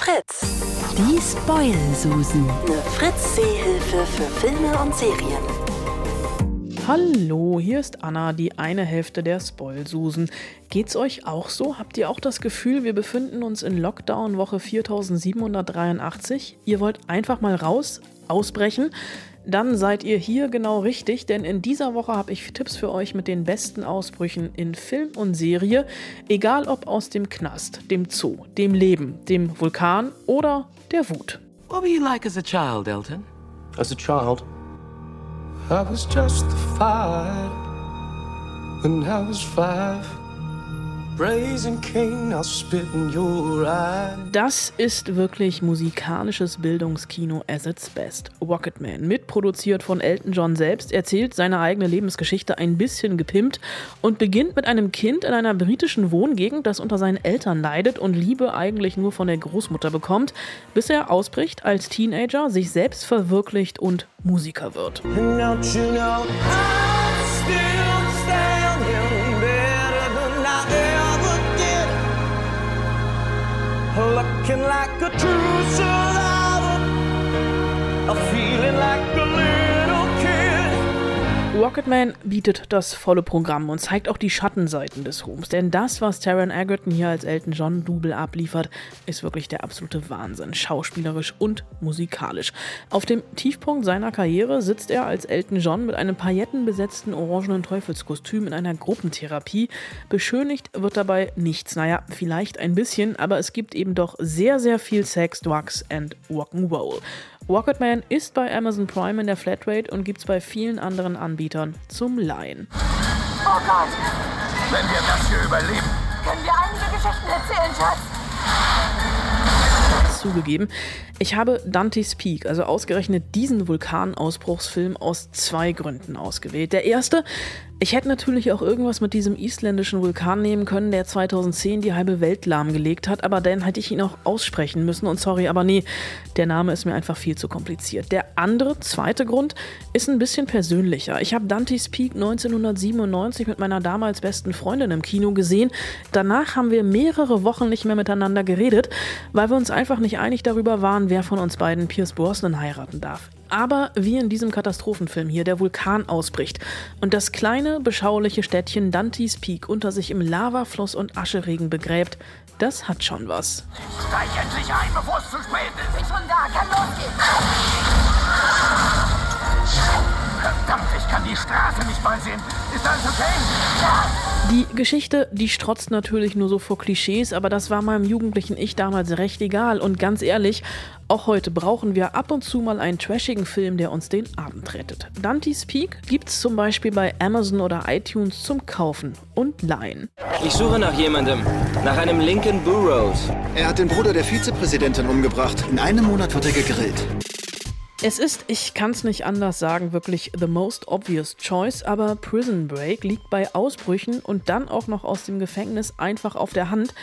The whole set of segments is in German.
Fritz. Die Spoil-Susen. Eine Fritz-Seehilfe für Filme und Serien. Hallo, hier ist Anna, die eine Hälfte der Spoil-Susen. Geht's euch auch so? Habt ihr auch das Gefühl, wir befinden uns in Lockdown Woche 4783? Ihr wollt einfach mal raus, ausbrechen? Dann seid ihr hier genau richtig, denn in dieser Woche habe ich Tipps für euch mit den besten Ausbrüchen in Film und Serie, egal ob aus dem Knast, dem Zoo, dem Leben, dem Vulkan oder der Wut. What were you like as a child, Elton? As a child, I was justified when I was five. Das ist wirklich musikalisches Bildungskino as its best. Rocketman, mitproduziert von Elton John selbst, erzählt seine eigene Lebensgeschichte ein bisschen gepimpt und beginnt mit einem Kind in einer britischen Wohngegend, das unter seinen Eltern leidet und Liebe eigentlich nur von der Großmutter bekommt, bis er ausbricht als Teenager, sich selbst verwirklicht und Musiker wird. And don't you know Looking like a true survivor. A feeling like. Rocketman bietet das volle Programm und zeigt auch die Schattenseiten des Ruhms. Denn das, was Taron Egerton hier als Elton John Double abliefert, ist wirklich der absolute Wahnsinn. Schauspielerisch und musikalisch. Auf dem Tiefpunkt seiner Karriere sitzt er als Elton John mit einem paillettenbesetzten orangenen Teufelskostüm in einer Gruppentherapie. Beschönigt wird dabei nichts. Naja, vielleicht ein bisschen, aber es gibt eben doch sehr, sehr viel Sex, Drugs and Rock'n'Roll. Rocketman ist bei Amazon Prime in der Flatrate und gibt's bei vielen anderen Anbietern zum Leihen. Oh Gott! Wenn wir das hier überleben, Können wir einige Geschichten erzählen, Schatz? Zugegeben, ich habe Dante's Peak, also ausgerechnet diesen Vulkanausbruchsfilm aus zwei Gründen ausgewählt. Der erste, ich hätte natürlich auch irgendwas mit diesem isländischen Vulkan nehmen können, der 2010 die halbe Welt lahmgelegt hat, aber dann hätte ich ihn auch aussprechen müssen und sorry, aber nee, der Name ist mir einfach viel zu kompliziert. Der andere, zweite Grund ist ein bisschen persönlicher. Ich habe Dante's Peak 1997 mit meiner damals besten Freundin im Kino gesehen. Danach haben wir mehrere Wochen nicht mehr miteinander geredet, weil wir uns einfach nicht einig darüber waren, wer von uns beiden Pierce Brosnan heiraten darf. Aber wie in diesem Katastrophenfilm hier der Vulkan ausbricht und das kleine, beschauliche Städtchen Dante's Peak unter sich im Lavafluss und Ascheregen begräbt, das hat schon was. steig endlich ein, bevor es zu spät ist. Bin schon da, kann losgehen. Verdammt, ich kann die Straße nicht mal sehen. Ist alles okay? Die Geschichte, die strotzt natürlich nur so vor Klischees, aber das war meinem jugendlichen Ich damals recht egal. Und ganz ehrlich, auch heute brauchen wir ab und zu mal einen trashigen Film, der uns den Abend rettet. Dante's Peak gibt's zum Beispiel bei Amazon oder iTunes zum Kaufen und Leihen. Ich suche nach jemandem. Nach einem Lincoln Burroughs. Er hat den Bruder der Vizepräsidentin umgebracht. In einem Monat wird er gegrillt. Es ist, ich kann es nicht anders sagen, wirklich the most obvious choice, aber Prison Break liegt bei Ausbrüchen und dann auch noch aus dem Gefängnis einfach auf der Hand,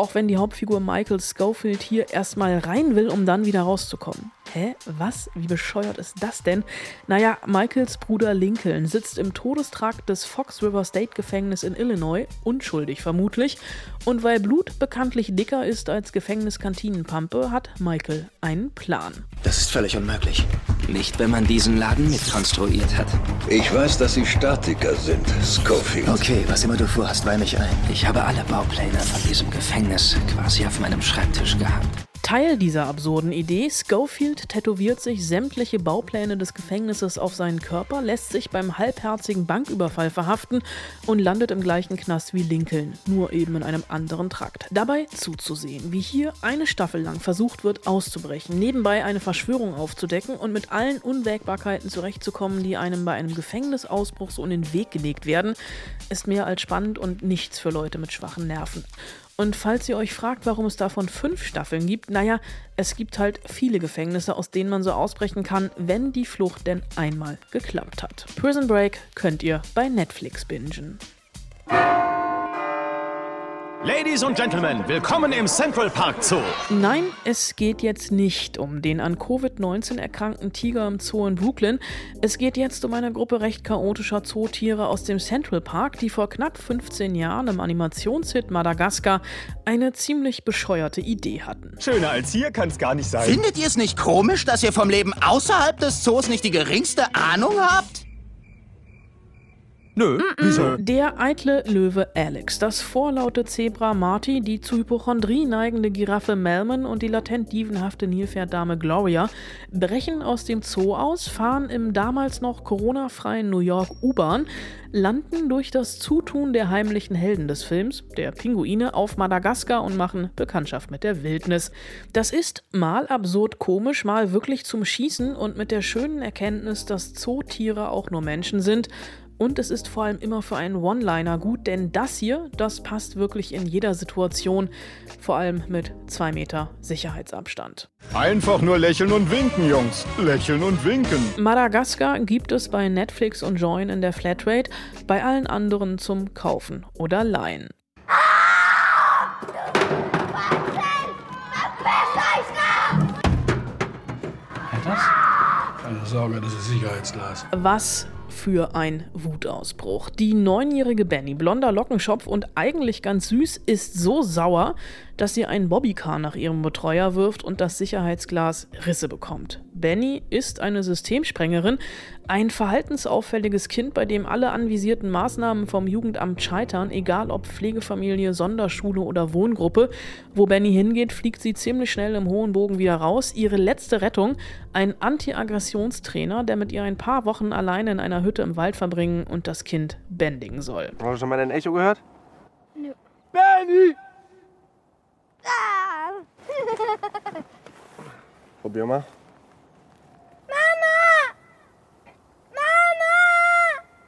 auch wenn die Hauptfigur Michael Schofield hier erstmal rein will, um dann wieder rauszukommen. Hä? Was? Wie bescheuert ist das denn? Naja, Michaels Bruder Lincoln sitzt im Todestrakt des Fox River State Gefängnis in Illinois, unschuldig vermutlich, und weil Blut bekanntlich dicker ist als Gefängniskantinenpampe, hat Michael einen Plan. Das ist völlig unmöglich. Nicht, wenn man diesen Laden mitkonstruiert hat. Ich weiß, dass Sie Statiker sind, Schofield. Okay, was immer du vorhast, weih mich ein. Ich habe alle Baupläne von diesem Gefängnis quasi auf meinem Schreibtisch gehabt. Teil dieser absurden Idee, Schofield tätowiert sich sämtliche Baupläne des Gefängnisses auf seinen Körper, lässt sich beim halbherzigen Banküberfall verhaften und landet im gleichen Knast wie Lincoln, nur eben in einem anderen Trakt. Dabei zuzusehen, wie hier eine Staffel lang versucht wird auszubrechen, nebenbei eine Verschwörung aufzudecken und mit allen Unwägbarkeiten zurechtzukommen, die einem bei einem Gefängnisausbruch so in den Weg gelegt werden, ist mehr als spannend und nichts für Leute mit schwachen Nerven. Und falls ihr euch fragt, warum es davon fünf Staffeln gibt, naja, es gibt halt viele Gefängnisse, aus denen man so ausbrechen kann, wenn die Flucht denn einmal geklappt hat. Prison Break könnt ihr bei Netflix bingen. Ladies und Gentlemen, willkommen im Central Park Zoo. Nein, es geht jetzt nicht um den an Covid-19 erkrankten Tiger im Zoo in Brooklyn. Es geht jetzt um eine Gruppe recht chaotischer Zootiere aus dem Central Park, die vor knapp 15 Jahren im Animationshit Madagaskar eine ziemlich bescheuerte Idee hatten. Schöner als hier kann es gar nicht sein. Findet ihr es nicht komisch, dass ihr vom Leben außerhalb des Zoos nicht die geringste Ahnung habt? Nö, wieso? Der eitle Löwe Alex, das vorlaute Zebra Marty, die zu Hypochondrie neigende Giraffe Melman und die latent dievenhafte Nilpferddame Gloria brechen aus dem Zoo aus, fahren im damals noch Corona-freien New York U-Bahn, landen durch das Zutun der heimlichen Helden des Films, der Pinguine, auf Madagaskar und machen Bekanntschaft mit der Wildnis. Das ist mal absurd komisch, mal wirklich zum Schießen und mit der schönen Erkenntnis, dass Zootiere auch nur Menschen sind und es ist vor allem immer für einen One-Liner gut, denn das hier, das passt wirklich in jeder Situation, vor allem mit zwei Meter Sicherheitsabstand. Einfach nur lächeln und winken, Jungs. Lächeln und winken. Madagaskar gibt es bei Netflix und Join in der Flatrate, bei allen anderen zum Kaufen oder Leihen. Keine Sorge, das ist Sicherheitsglas. Was für ein Wutausbruch. Die neunjährige Benny, blonder Lockenschopf und eigentlich ganz süß, ist so sauer, dass sie einen Bobbycar nach ihrem Betreuer wirft und das Sicherheitsglas Risse bekommt. Benny ist eine Systemsprengerin, ein verhaltensauffälliges Kind, bei dem alle anvisierten Maßnahmen vom Jugendamt scheitern, egal ob Pflegefamilie, Sonderschule oder Wohngruppe. Wo Benny hingeht, fliegt sie ziemlich schnell im hohen Bogen wieder raus. Ihre letzte Rettung, ein Anti-Aggressionstrainer, der mit ihr ein paar Wochen alleine in einer Hütte im Wald verbringen und das Kind bändigen soll. Hast du schon mal dein Echo gehört? Nö. Benny! Ah! Probier mal. Mama! Mama!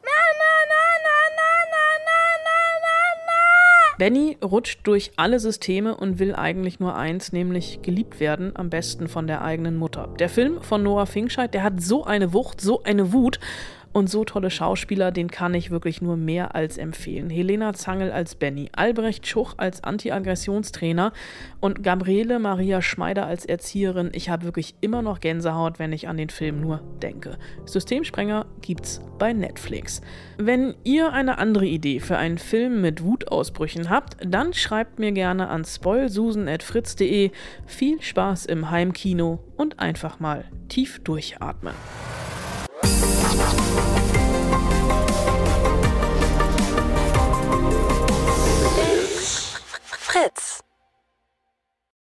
Mama, Mama, Mama, Mama, Mama! Benny rutscht durch alle Systeme und will eigentlich nur eins, nämlich geliebt werden, am besten von der eigenen Mutter. Der Film von Noah Fingscheid, der hat so eine Wucht, so eine Wut und so tolle Schauspieler, den kann ich wirklich nur mehr als empfehlen. Helena Zangel als Benny, Albrecht Schuch als Anti-Aggressionstrainer und Gabriele Maria Schmeider als Erzieherin. Ich habe wirklich immer noch Gänsehaut, wenn ich an den Film nur denke. Systemsprenger gibt's bei Netflix. Wenn ihr eine andere Idee für einen Film mit Wutausbrüchen habt, dann schreibt mir gerne an spoilsusen.fritz.de. Viel Spaß im Heimkino und einfach mal tief durchatmen. Fritz.